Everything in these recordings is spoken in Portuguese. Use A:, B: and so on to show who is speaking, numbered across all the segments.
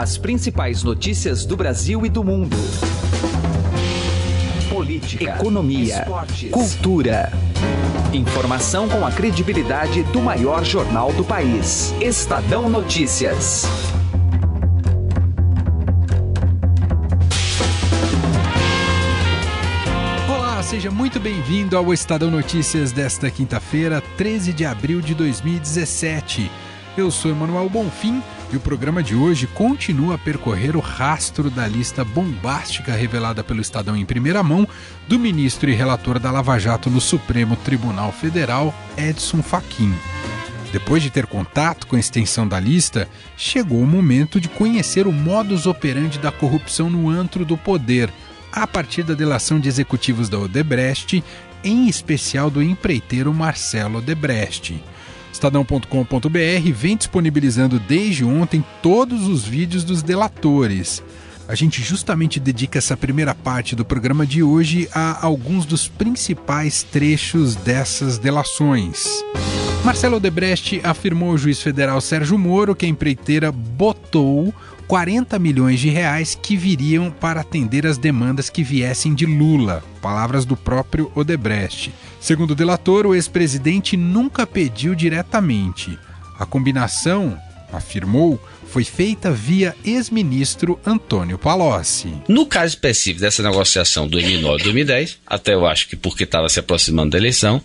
A: As principais notícias do Brasil e do mundo. Política, economia, esportes, cultura. Informação com a credibilidade do maior jornal do país. Estadão Notícias.
B: Olá, seja muito bem-vindo ao Estadão Notícias desta quinta-feira, 13 de abril de 2017. Eu sou Emanuel Bonfim e o programa de hoje continua a percorrer o rastro da lista bombástica revelada pelo Estadão em primeira mão do ministro e relator da Lava Jato no Supremo Tribunal Federal, Edson Fachin. Depois de ter contato com a extensão da lista, chegou o momento de conhecer o modus operandi da corrupção no antro do poder, a partir da delação de executivos da Odebrecht, em especial do empreiteiro Marcelo Odebrecht. Estadão.com.br vem disponibilizando desde ontem todos os vídeos dos delatores. A gente justamente dedica essa primeira parte do programa de hoje a alguns dos principais trechos dessas delações. Marcelo Odebrecht afirmou ao juiz federal Sérgio Moro que a empreiteira botou 40 milhões de reais que viriam para atender as demandas que viessem de Lula, palavras do próprio Odebrecht. Segundo o delator, o ex-presidente nunca pediu diretamente. A combinação, afirmou, foi feita via ex-ministro Antônio Palocci.
C: No caso específico dessa negociação do M9 2010, até eu acho que porque estava se aproximando da eleição,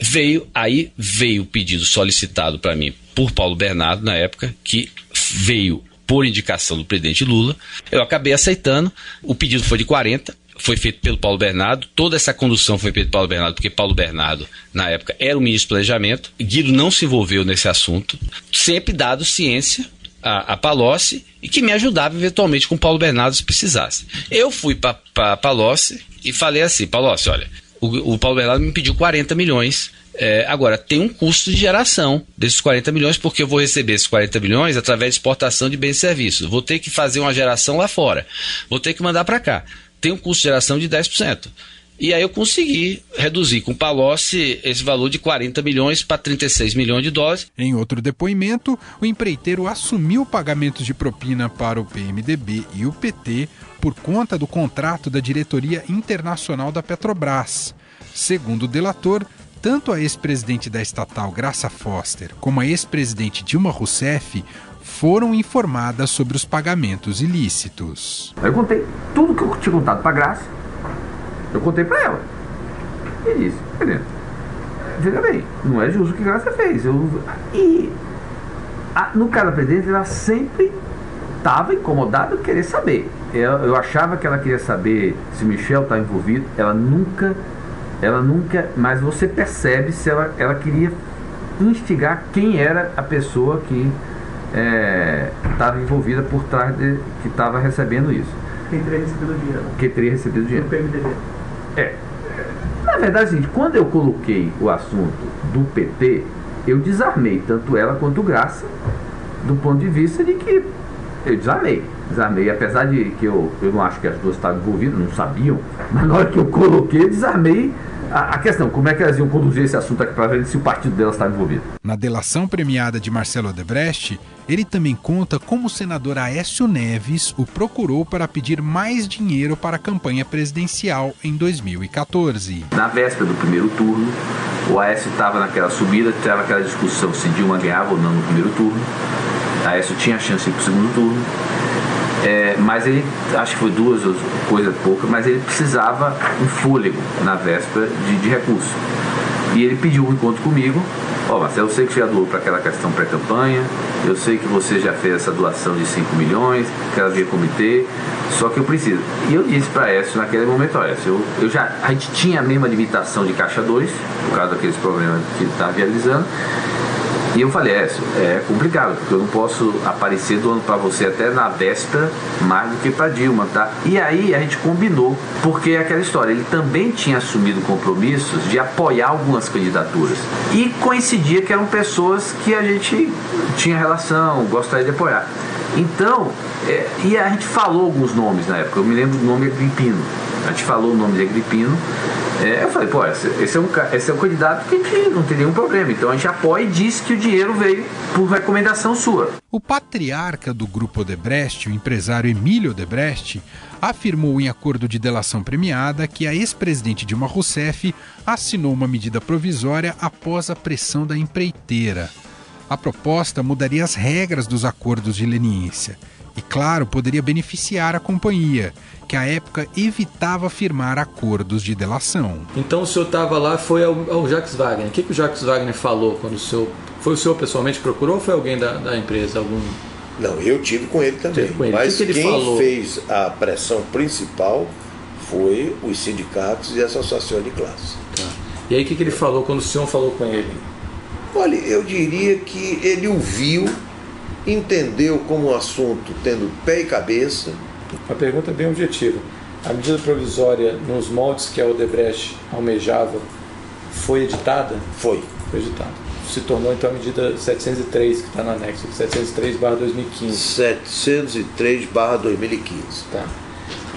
C: veio aí veio o pedido solicitado para mim por Paulo Bernardo na época, que veio por indicação do presidente Lula. Eu acabei aceitando. O pedido foi de 40, foi feito pelo Paulo Bernardo. Toda essa condução foi feita pelo Paulo Bernardo, porque Paulo Bernardo, na época, era o ministro do Planejamento. Guido não se envolveu nesse assunto, sempre dado ciência a, a Palocci e que me ajudava eventualmente com o Paulo Bernardo se precisasse. Eu fui para Palocci e falei assim: Palocci, olha, o, o Paulo Bernardo me pediu 40 milhões é, agora, tem um custo de geração desses 40 milhões, porque eu vou receber esses 40 milhões através de exportação de bens e serviços. Vou ter que fazer uma geração lá fora. Vou ter que mandar para cá. Tem um custo de geração de 10%. E aí eu consegui reduzir com o Palocci esse valor de 40 milhões para 36 milhões de dólares.
B: Em outro depoimento, o empreiteiro assumiu pagamentos de propina para o PMDB e o PT por conta do contrato da diretoria internacional da Petrobras. Segundo o delator, tanto a ex-presidente da estatal Graça Foster como a ex-presidente Dilma Rousseff foram informadas sobre os pagamentos ilícitos.
D: Eu contei tudo que eu tinha contado para Graça, eu contei para ela. E disse, veja bem, não é justo o que Graça fez. Eu... E a, no caso da presidente, ela sempre estava incomodada querer saber. Eu, eu achava que ela queria saber se Michel está envolvido, ela nunca ela nunca, mas você percebe se ela, ela queria instigar quem era a pessoa que estava é, envolvida por trás de que estava recebendo isso.
E: Quem teria recebido o dinheiro?
D: Quem teria recebido o dinheiro?
E: Do PMDB.
D: É. Na verdade, gente, quando eu coloquei o assunto do PT, eu desarmei tanto ela quanto Graça, do ponto de vista de que eu desarmei. Desarmei, apesar de que eu, eu não acho que as duas estavam envolvidas, não sabiam, mas na hora que eu coloquei, desarmei a, a, questão, como é que elas iam conduzir esse assunto aqui para ver se o partido delas está envolvido?
B: Na delação premiada de Marcelo Odebrecht, ele também conta como o senador Aécio Neves o procurou para pedir mais dinheiro para a campanha presidencial em 2014.
D: Na véspera do primeiro turno, o Aécio estava naquela subida, estava aquela discussão se Dilma ganhava ou não no primeiro turno. Aécio tinha a chance de ir para o segundo turno é, mas ele, acho que foi duas coisas poucas, mas ele precisava um fôlego na véspera de, de recurso. E ele pediu um encontro comigo. Ó, oh, Marcelo, eu sei que você já doou para aquela questão pré-campanha, eu sei que você já fez essa doação de 5 milhões, que ela via comitê, só que eu preciso. E eu disse para Écio naquele momento, Écio, eu, eu já, a gente tinha a mesma limitação de caixa 2, por causa daqueles problemas que ele estava realizando, e eu falei, é, é complicado, porque eu não posso aparecer doando para você até na véspera mais do que para Dilma, tá? E aí a gente combinou, porque é aquela história, ele também tinha assumido compromissos de apoiar algumas candidaturas. E coincidia que eram pessoas que a gente tinha relação, gostaria de apoiar. Então, é, e a gente falou alguns nomes na época, eu me lembro do nome Agripino. A gente falou o nome de Agripino É, eu falei, pô, esse, é um, esse é um candidato que não tem nenhum problema. Então a gente apoia e diz que o dinheiro veio por recomendação sua.
B: O patriarca do grupo Odebrecht, o empresário Emílio Odebrecht, afirmou em acordo de delação premiada que a ex-presidente Dilma Rousseff assinou uma medida provisória após a pressão da empreiteira. A proposta mudaria as regras dos acordos de leniência e, claro, poderia beneficiar a companhia, que à época evitava firmar acordos de delação.
E: Então o senhor estava lá, foi ao, ao Jacques Wagner. O que, que o Jacques Wagner falou quando o senhor. Foi o senhor pessoalmente que procurou ou foi alguém da, da empresa? Algum...
F: Não, eu tive com ele também. Com ele. Mas que que quem falou? fez a pressão principal foi os sindicatos e as associações de classe.
E: Tá. E aí o que, que ele falou quando o senhor falou com ele?
F: Olha, eu diria que ele o viu, entendeu como um assunto tendo pé e cabeça
E: uma pergunta bem objetiva. A medida provisória, nos moldes que a Odebrecht almejava, foi editada?
F: Foi.
E: Foi editada. Se tornou então a medida 703, que está no anexo, 703-2015.
F: 703-2015.
E: Tá.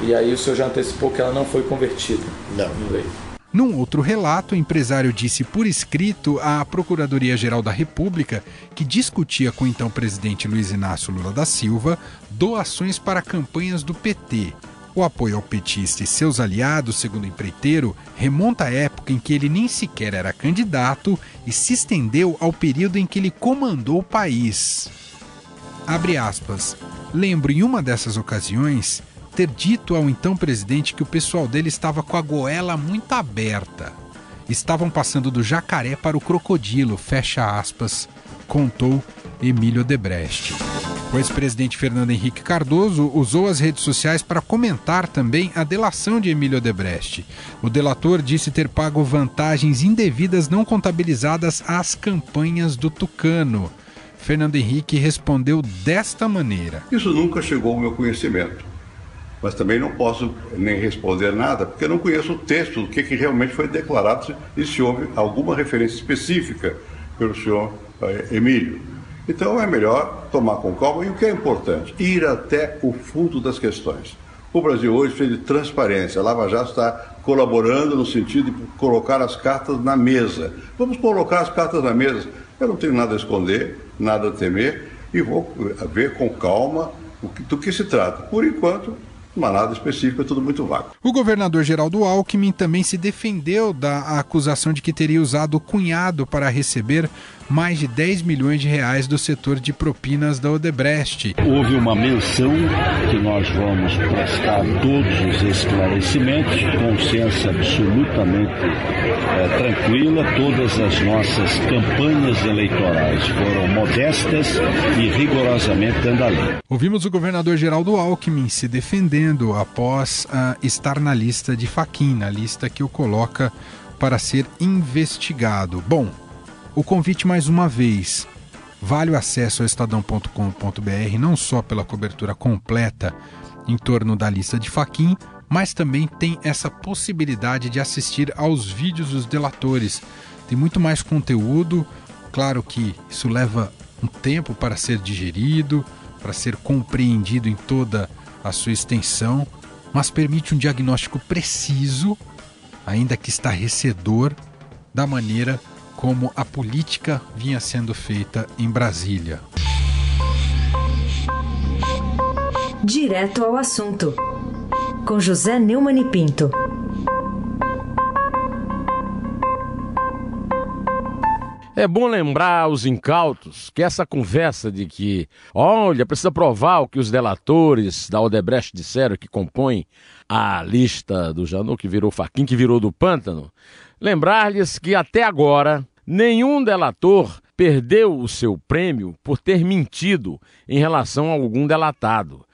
E: E aí o senhor já antecipou que ela não foi convertida?
F: Não. Em lei.
B: Num outro relato, o empresário disse por escrito à Procuradoria-Geral da República que discutia com o então presidente Luiz Inácio Lula da Silva doações para campanhas do PT. O apoio ao petista e seus aliados, segundo o empreiteiro, remonta à época em que ele nem sequer era candidato e se estendeu ao período em que ele comandou o país. Abre aspas. Lembro em uma dessas ocasiões ter dito ao então presidente que o pessoal dele estava com a goela muito aberta. Estavam passando do jacaré para o crocodilo, fecha aspas, contou Emílio Debrecht. O ex-presidente Fernando Henrique Cardoso usou as redes sociais para comentar também a delação de Emílio Debrecht. O delator disse ter pago vantagens indevidas não contabilizadas às campanhas do Tucano. Fernando Henrique respondeu desta maneira:
G: Isso nunca chegou ao meu conhecimento mas também não posso nem responder nada, porque eu não conheço o texto do que, que realmente foi declarado e se houve alguma referência específica pelo senhor eh, Emílio. Então é melhor tomar com calma e o que é importante, ir até o fundo das questões. O Brasil hoje precisa de transparência. A Lava Jato está colaborando no sentido de colocar as cartas na mesa. Vamos colocar as cartas na mesa. Eu não tenho nada a esconder, nada a temer e vou ver com calma do que se trata. Por enquanto, nada específico, é tudo muito vago.
B: O governador Geraldo Alckmin também se defendeu da acusação de que teria usado o cunhado para receber mais de 10 milhões de reais do setor de propinas da Odebrecht.
H: Houve uma menção que nós vamos prestar todos os esclarecimentos, consciência absolutamente é, tranquila. Todas as nossas campanhas eleitorais foram modestas e rigorosamente dentro da lei.
B: Ouvimos o governador Geraldo Alckmin se defendendo após uh, estar na lista de Faquin, na lista que o coloca para ser investigado. Bom, o convite mais uma vez. Vale o acesso ao estadão.com.br não só pela cobertura completa em torno da lista de Faquin, mas também tem essa possibilidade de assistir aos vídeos dos delatores. Tem muito mais conteúdo, claro que isso leva um tempo para ser digerido, para ser compreendido em toda a sua extensão, mas permite um diagnóstico preciso, ainda que estarrecedor, da maneira como a política vinha sendo feita em Brasília.
I: Direto ao assunto, com José Neumann e Pinto.
J: É bom lembrar aos incautos que essa conversa de que, olha, precisa provar o que os delatores da Odebrecht disseram que compõem a lista do Janu, que virou Faquin, que virou do Pântano, Lembrar-lhes que até agora nenhum delator perdeu o seu prêmio por ter mentido em relação a algum delatado.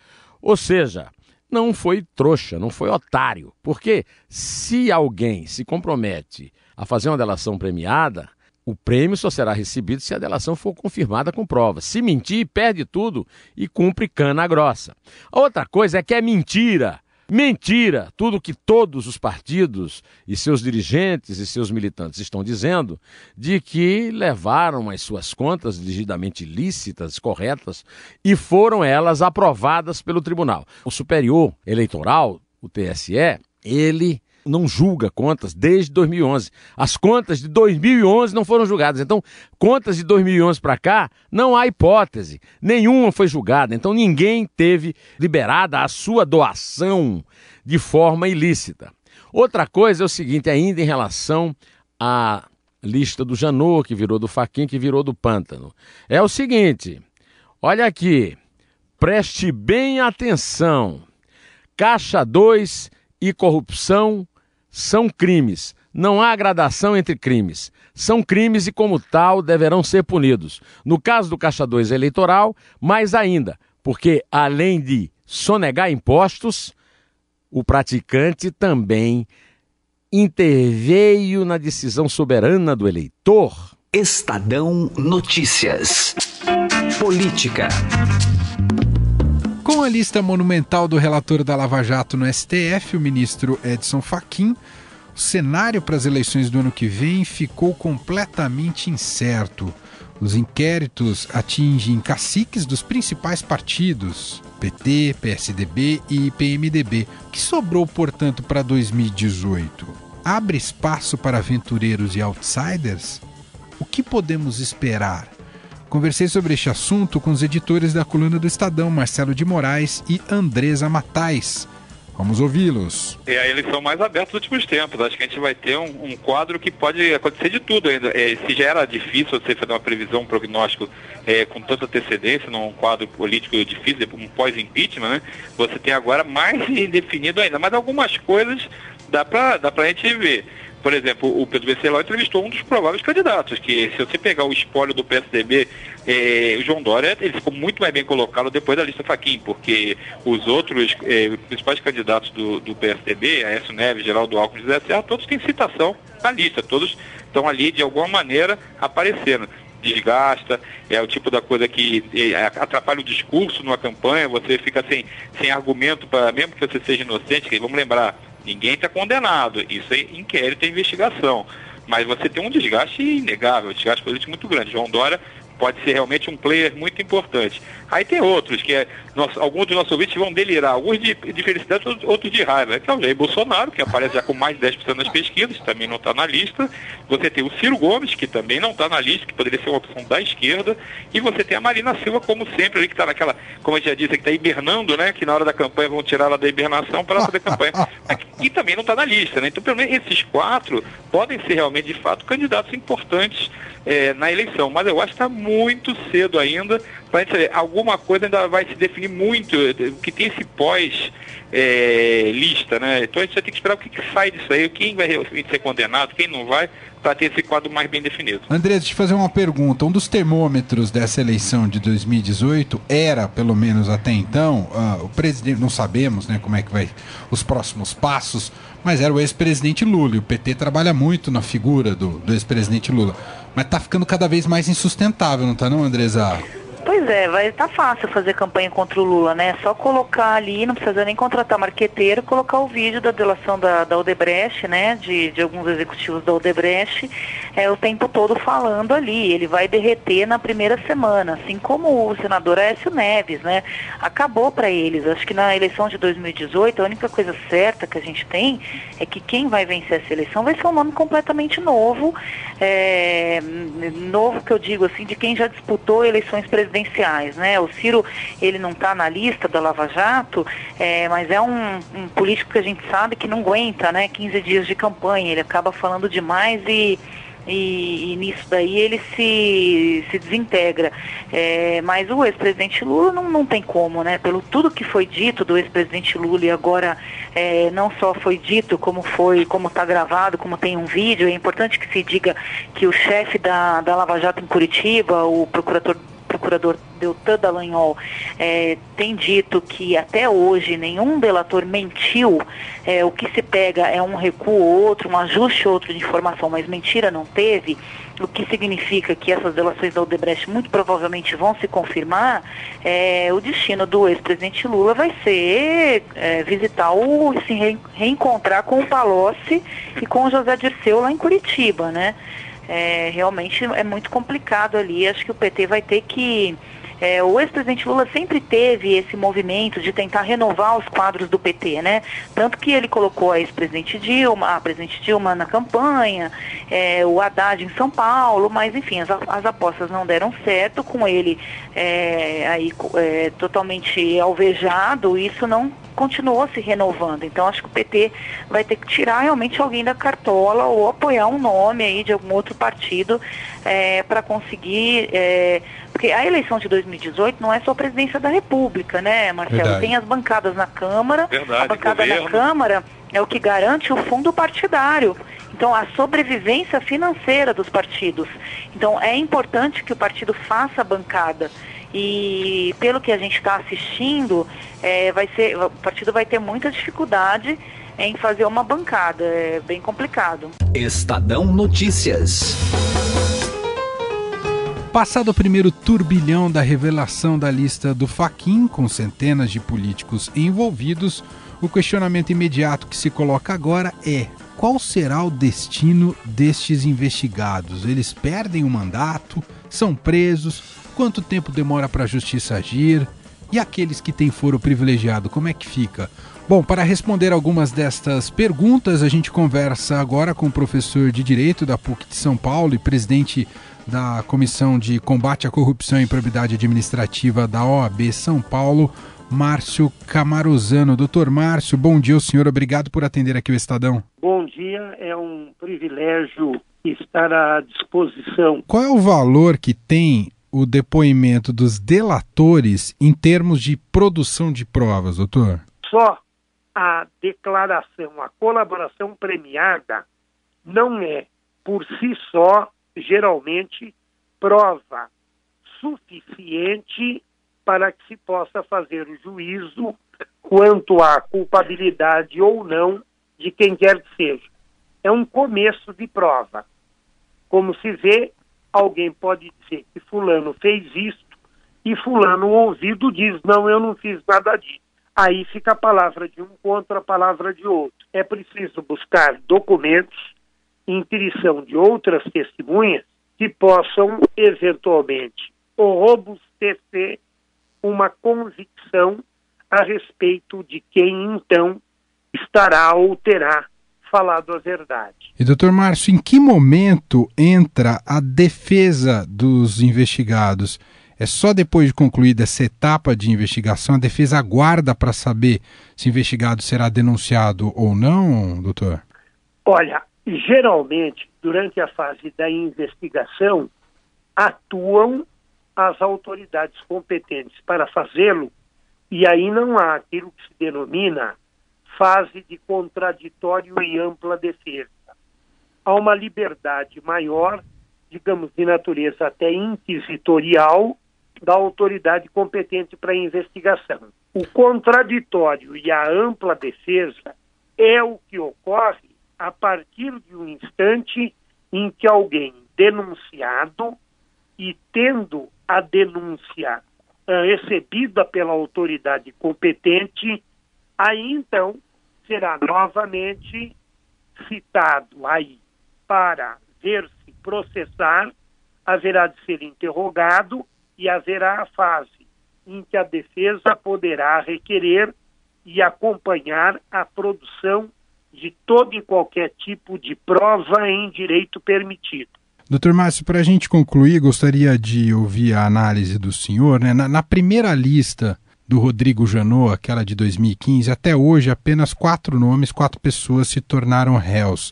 J: Ou seja, não foi trouxa, não foi otário. Porque se alguém se compromete a fazer uma delação premiada, o prêmio só será recebido se a delação for confirmada com provas. Se mentir, perde tudo e cumpre cana grossa. A outra coisa é que é mentira Mentira! Tudo que todos os partidos e seus dirigentes e seus militantes estão dizendo de que levaram as suas contas devidamente lícitas, corretas, e foram elas aprovadas pelo tribunal. O Superior Eleitoral, o TSE, ele não julga contas desde 2011. As contas de 2011 não foram julgadas. Então, contas de 2011 para cá, não há hipótese. Nenhuma foi julgada. Então, ninguém teve liberada a sua doação de forma ilícita. Outra coisa é o seguinte, ainda em relação à lista do Janot, que virou do Faquin, que virou do Pântano. É o seguinte, olha aqui, preste bem atenção. Caixa 2 e corrupção são crimes. Não há gradação entre crimes. São crimes e, como tal, deverão ser punidos. No caso do Caixa 2 eleitoral, mais ainda, porque além de sonegar impostos, o praticante também interveio na decisão soberana do eleitor.
A: Estadão Notícias. Política.
B: Com a lista monumental do relator da Lava Jato no STF, o ministro Edson Fachin, o cenário para as eleições do ano que vem ficou completamente incerto. Os inquéritos atingem caciques dos principais partidos, PT, PSDB e PMDB. Que sobrou, portanto, para 2018? Abre espaço para aventureiros e outsiders? O que podemos esperar? Conversei sobre este assunto com os editores da coluna do Estadão, Marcelo de Moraes e Andresa Matais. Vamos ouvi-los.
K: É a eleição mais aberta dos últimos tempos. Acho que a gente vai ter um, um quadro que pode acontecer de tudo ainda. É, se já era difícil você fazer uma previsão, um prognóstico é, com tanta antecedência num quadro político difícil, um pós-impeachment, né? Você tem agora mais indefinido ainda. Mas algumas coisas dá para dá a gente ver. Por exemplo, o Pedro Venceslau entrevistou um dos prováveis candidatos, que se você pegar o espólio do PSDB, eh, o João Dória, ele ficou muito mais bem colocado depois da lista Faquim, porque os outros eh, principais candidatos do, do PSDB, Aécio Neves, Geraldo Alckmin José Serra, todos têm citação na lista, todos estão ali de alguma maneira aparecendo. Desgasta, é o tipo da coisa que eh, atrapalha o discurso numa campanha, você fica sem, sem argumento para, mesmo que você seja inocente, vamos lembrar, Ninguém está condenado. Isso é inquérito, é investigação. Mas você tem um desgaste inegável, um desgaste político muito grande. João Dória pode ser realmente um player muito importante. Aí tem outros, que é, alguns dos nossos ouvintes vão delirar, alguns de, de felicidade, outros de raiva, que é o Jair Bolsonaro, que aparece já com mais de 10% nas pesquisas, também não está na lista. Você tem o Ciro Gomes, que também não está na lista, que poderia ser uma opção da esquerda. E você tem a Marina Silva, como sempre, ali, que está naquela, como gente já disse, que está hibernando, né? Que na hora da campanha vão tirar ela da hibernação para fazer campanha. E também não está na lista, né? Então, pelo menos esses quatro podem ser realmente, de fato, candidatos importantes é, na eleição. Mas eu acho que está muito cedo ainda para alguma coisa ainda vai se definir muito, que tem esse pós é, lista, né? Então a gente vai ter que esperar o que, que sai disso aí, quem vai ser condenado, quem não vai, para ter esse quadro mais bem definido.
B: André, deixa eu fazer uma pergunta. Um dos termômetros dessa eleição de 2018 era, pelo menos até então, uh, o presidente, não sabemos né, como é que vai os próximos passos, mas era o ex-presidente Lula. E o PT trabalha muito na figura do, do ex-presidente Lula. Mas está ficando cada vez mais insustentável, não está não, Andresa?
L: Pois é, vai tá fácil fazer campanha contra o Lula, né? É só colocar ali, não precisa nem contratar marqueteiro, colocar o vídeo da delação da, da Odebrecht, né? De, de alguns executivos da Odebrecht, é, o tempo todo falando ali. Ele vai derreter na primeira semana, assim como o senador Aécio Neves, né? Acabou para eles. Acho que na eleição de 2018, a única coisa certa que a gente tem é que quem vai vencer essa eleição vai ser um nome completamente novo, é, novo que eu digo assim, de quem já disputou eleições presidenciais presidenciais, né? O Ciro, ele não está na lista da Lava Jato, é, mas é um, um, político que a gente sabe que não aguenta, né? 15 dias de campanha, ele acaba falando demais e e, e, nisso daí ele se, se desintegra. É, mas o ex-presidente Lula não, não tem como, né? Pelo tudo que foi dito do ex-presidente Lula e agora é, não só foi dito, como foi, como está gravado, como tem um vídeo, é importante que se diga que o chefe da, da Lava Jato em Curitiba, o procurador procurador Deltan Dallagnol é, tem dito que até hoje nenhum delator mentiu, é, o que se pega é um recuo ou outro, um ajuste ou outro de informação, mas mentira não teve, o que significa que essas delações da Odebrecht muito provavelmente vão se confirmar, é, o destino do ex-presidente Lula vai ser é, visitar o, se reencontrar com o Palocci e com o José Dirceu lá em Curitiba, né? É, realmente é muito complicado ali. Acho que o PT vai ter que É, o ex-presidente Lula sempre teve esse movimento de tentar renovar os quadros do PT, né? Tanto que ele colocou a ex-presidente Dilma, a presidente Dilma na campanha, é, o Haddad em São Paulo, mas enfim, as, as apostas não deram certo, com ele é, aí é, totalmente alvejado, isso não continuou se renovando. Então acho que o PT vai ter que tirar realmente alguém da cartola ou apoiar um nome aí de algum outro partido é, para conseguir. É, porque a eleição de 2018 não é só a presidência da República, né, Marcelo? Verdade. Tem as bancadas na Câmara. Verdade, a bancada governo. na Câmara é o que garante o fundo partidário. Então, a sobrevivência financeira dos partidos. Então, é importante que o partido faça a bancada. E pelo que a gente está assistindo, é, vai ser, o partido vai ter muita dificuldade em fazer uma bancada. É bem complicado.
A: Estadão Notícias.
B: Passado o primeiro turbilhão da revelação da lista do Faquin, com centenas de políticos envolvidos, o questionamento imediato que se coloca agora é: qual será o destino destes investigados? Eles perdem o mandato? São presos? Quanto tempo demora para a justiça agir? E aqueles que têm foro privilegiado, como é que fica? Bom, para responder algumas destas perguntas, a gente conversa agora com o professor de Direito da PUC de São Paulo e presidente da Comissão de Combate à Corrupção e Probidade Administrativa da OAB São Paulo, Márcio Camarozano. Doutor Márcio, bom dia, senhor. Obrigado por atender aqui o Estadão.
M: Bom dia, é um privilégio estar à disposição.
B: Qual é o valor que tem o depoimento dos delatores em termos de produção de provas, doutor?
M: Só a declaração, a colaboração premiada, não é, por si só, geralmente, prova suficiente para que se possa fazer o juízo quanto à culpabilidade ou não de quem quer que seja. É um começo de prova. Como se vê, alguém pode dizer que fulano fez isto e fulano ouvido diz, não, eu não fiz nada disso. Aí fica a palavra de um contra a palavra de outro. É preciso buscar documentos, intuição de outras testemunhas que possam, eventualmente, robustecer uma convicção a respeito de quem, então, estará ou terá falado a verdade.
B: E doutor Márcio, em que momento entra a defesa dos investigados? É só depois de concluída essa etapa de investigação, a defesa aguarda para saber se o investigado será denunciado ou não, doutor?
M: Olha, geralmente, durante a fase da investigação, atuam as autoridades competentes para fazê-lo, e aí não há aquilo que se denomina fase de contraditório e ampla defesa. Há uma liberdade maior, digamos, de natureza até inquisitorial, da autoridade competente para a investigação. O contraditório e a ampla defesa é o que ocorre a partir de um instante em que alguém denunciado e tendo a denúncia uh, recebida pela autoridade competente, aí então será novamente citado aí para ver-se processar, haverá de ser interrogado e haverá a fase em que a defesa poderá requerer e acompanhar a produção de todo e qualquer tipo de prova em direito permitido.
B: Doutor Márcio, para a gente concluir, gostaria de ouvir a análise do senhor. Né? Na, na primeira lista do Rodrigo Janot, aquela de 2015, até hoje apenas quatro nomes, quatro pessoas se tornaram réus.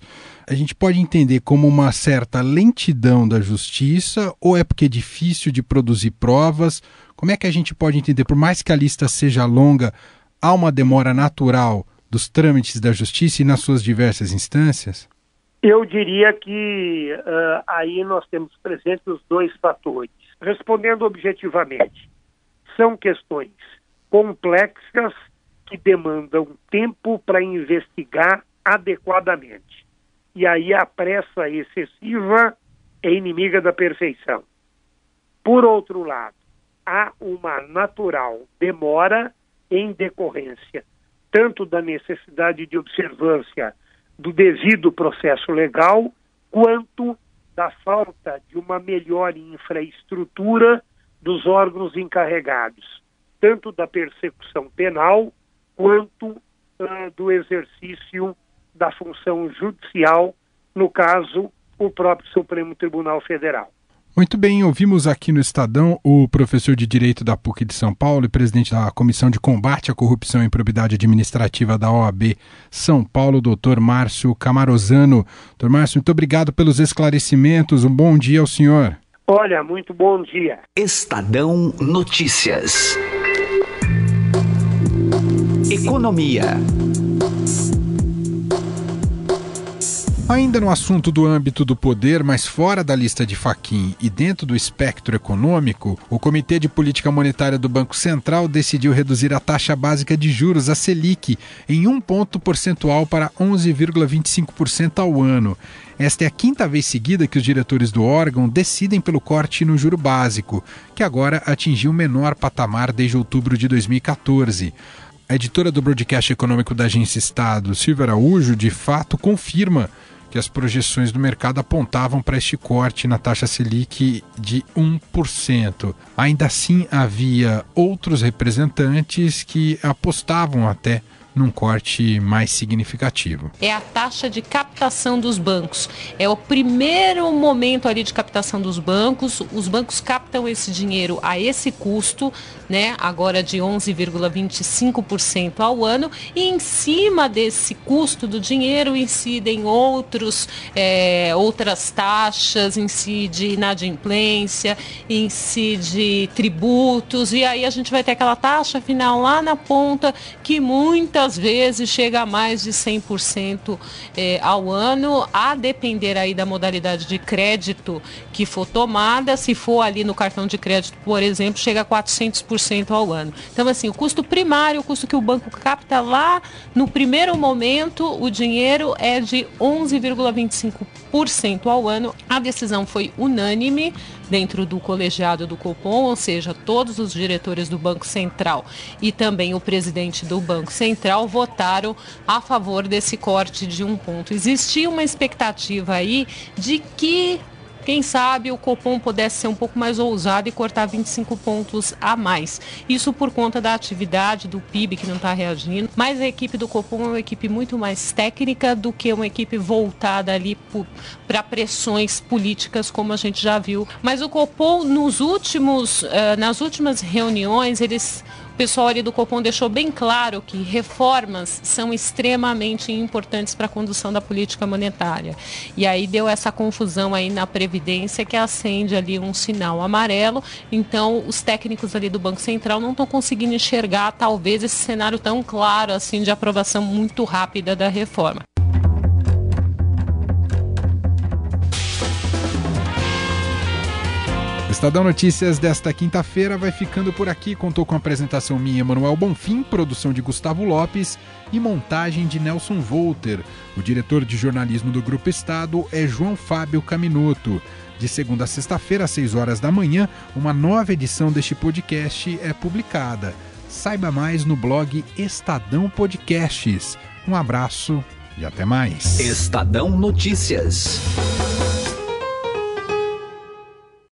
B: A gente pode entender como uma certa lentidão da justiça ou é porque é difícil de produzir provas? Como é que a gente pode entender, por mais que a lista seja longa, há uma demora natural dos trâmites da justiça e nas suas diversas instâncias?
M: Eu diria que uh, aí nós temos presentes os dois fatores. Respondendo objetivamente, são questões complexas que demandam tempo para investigar adequadamente. E aí a pressa excessiva é inimiga da perfeição. Por outro lado, há uma natural demora em decorrência tanto da necessidade de observância do devido processo legal, quanto da falta de uma melhor infraestrutura dos órgãos encarregados, tanto da persecução penal quanto uh, do exercício da função judicial, no caso, o próprio Supremo Tribunal Federal.
B: Muito bem, ouvimos aqui no Estadão o professor de Direito da PUC de São Paulo e presidente da Comissão de Combate à Corrupção e Improbidade Administrativa da OAB São Paulo, doutor Márcio Camarozano. Doutor Márcio, muito obrigado pelos esclarecimentos. Um bom dia ao senhor.
M: Olha, muito bom dia.
A: Estadão Notícias. Economia.
B: Ainda no assunto do âmbito do poder, mas fora da lista de Faquin e dentro do espectro econômico, o Comitê de Política Monetária do Banco Central decidiu reduzir a taxa básica de juros, a Selic, em um ponto percentual para 11,25% ao ano. Esta é a quinta vez seguida que os diretores do órgão decidem pelo corte no juro básico, que agora atingiu o menor patamar desde outubro de 2014. A editora do broadcast econômico da Agência Estado, Silvia Araújo, de fato confirma que as projeções do mercado apontavam para este corte na taxa Selic de 1%. Ainda assim, havia outros representantes que apostavam até num corte mais significativo.
N: É a taxa de captação dos bancos. É o primeiro momento ali de captação dos bancos. Os bancos captam esse dinheiro a esse custo, né? Agora de 11,25% ao ano. E em cima desse custo do dinheiro incidem outros, é, outras taxas, incide inadimplência, incide tributos. E aí a gente vai ter aquela taxa final lá na ponta que muitas muitas vezes chega a mais de 100% é, ao ano, a depender aí da modalidade de crédito que for tomada. Se for ali no cartão de crédito, por exemplo, chega a 400% ao ano. Então, assim, o custo primário, o custo que o banco capta lá no primeiro momento, o dinheiro é de 11,25% ao ano. A decisão foi unânime dentro do colegiado do Copom, ou seja, todos os diretores do Banco Central e também o presidente do Banco Central votaram a favor desse corte de um ponto. Existia uma expectativa aí de que quem sabe o Copom pudesse ser um pouco mais ousado e cortar 25 pontos a mais. Isso por conta da atividade do PIB que não está reagindo. Mas a equipe do Copom é uma equipe muito mais técnica do que uma equipe voltada ali para pressões políticas, como a gente já viu. Mas o Copom, nos últimos, uh, nas últimas reuniões, eles pessoal ali do Copom deixou bem claro que reformas são extremamente importantes para a condução da política monetária. E aí deu essa confusão aí na Previdência que acende ali um sinal amarelo. Então, os técnicos ali do Banco Central não estão conseguindo enxergar talvez esse cenário tão claro assim de aprovação muito rápida da reforma.
B: Estadão Notícias desta quinta-feira vai ficando por aqui. Contou com a apresentação minha, Manuel Bonfim, produção de Gustavo Lopes e montagem de Nelson Volter. O diretor de jornalismo do Grupo Estado é João Fábio Caminoto. De segunda a sexta-feira, às 6 horas da manhã, uma nova edição deste podcast é publicada. Saiba mais no blog Estadão Podcasts. Um abraço e até mais.
A: Estadão Notícias.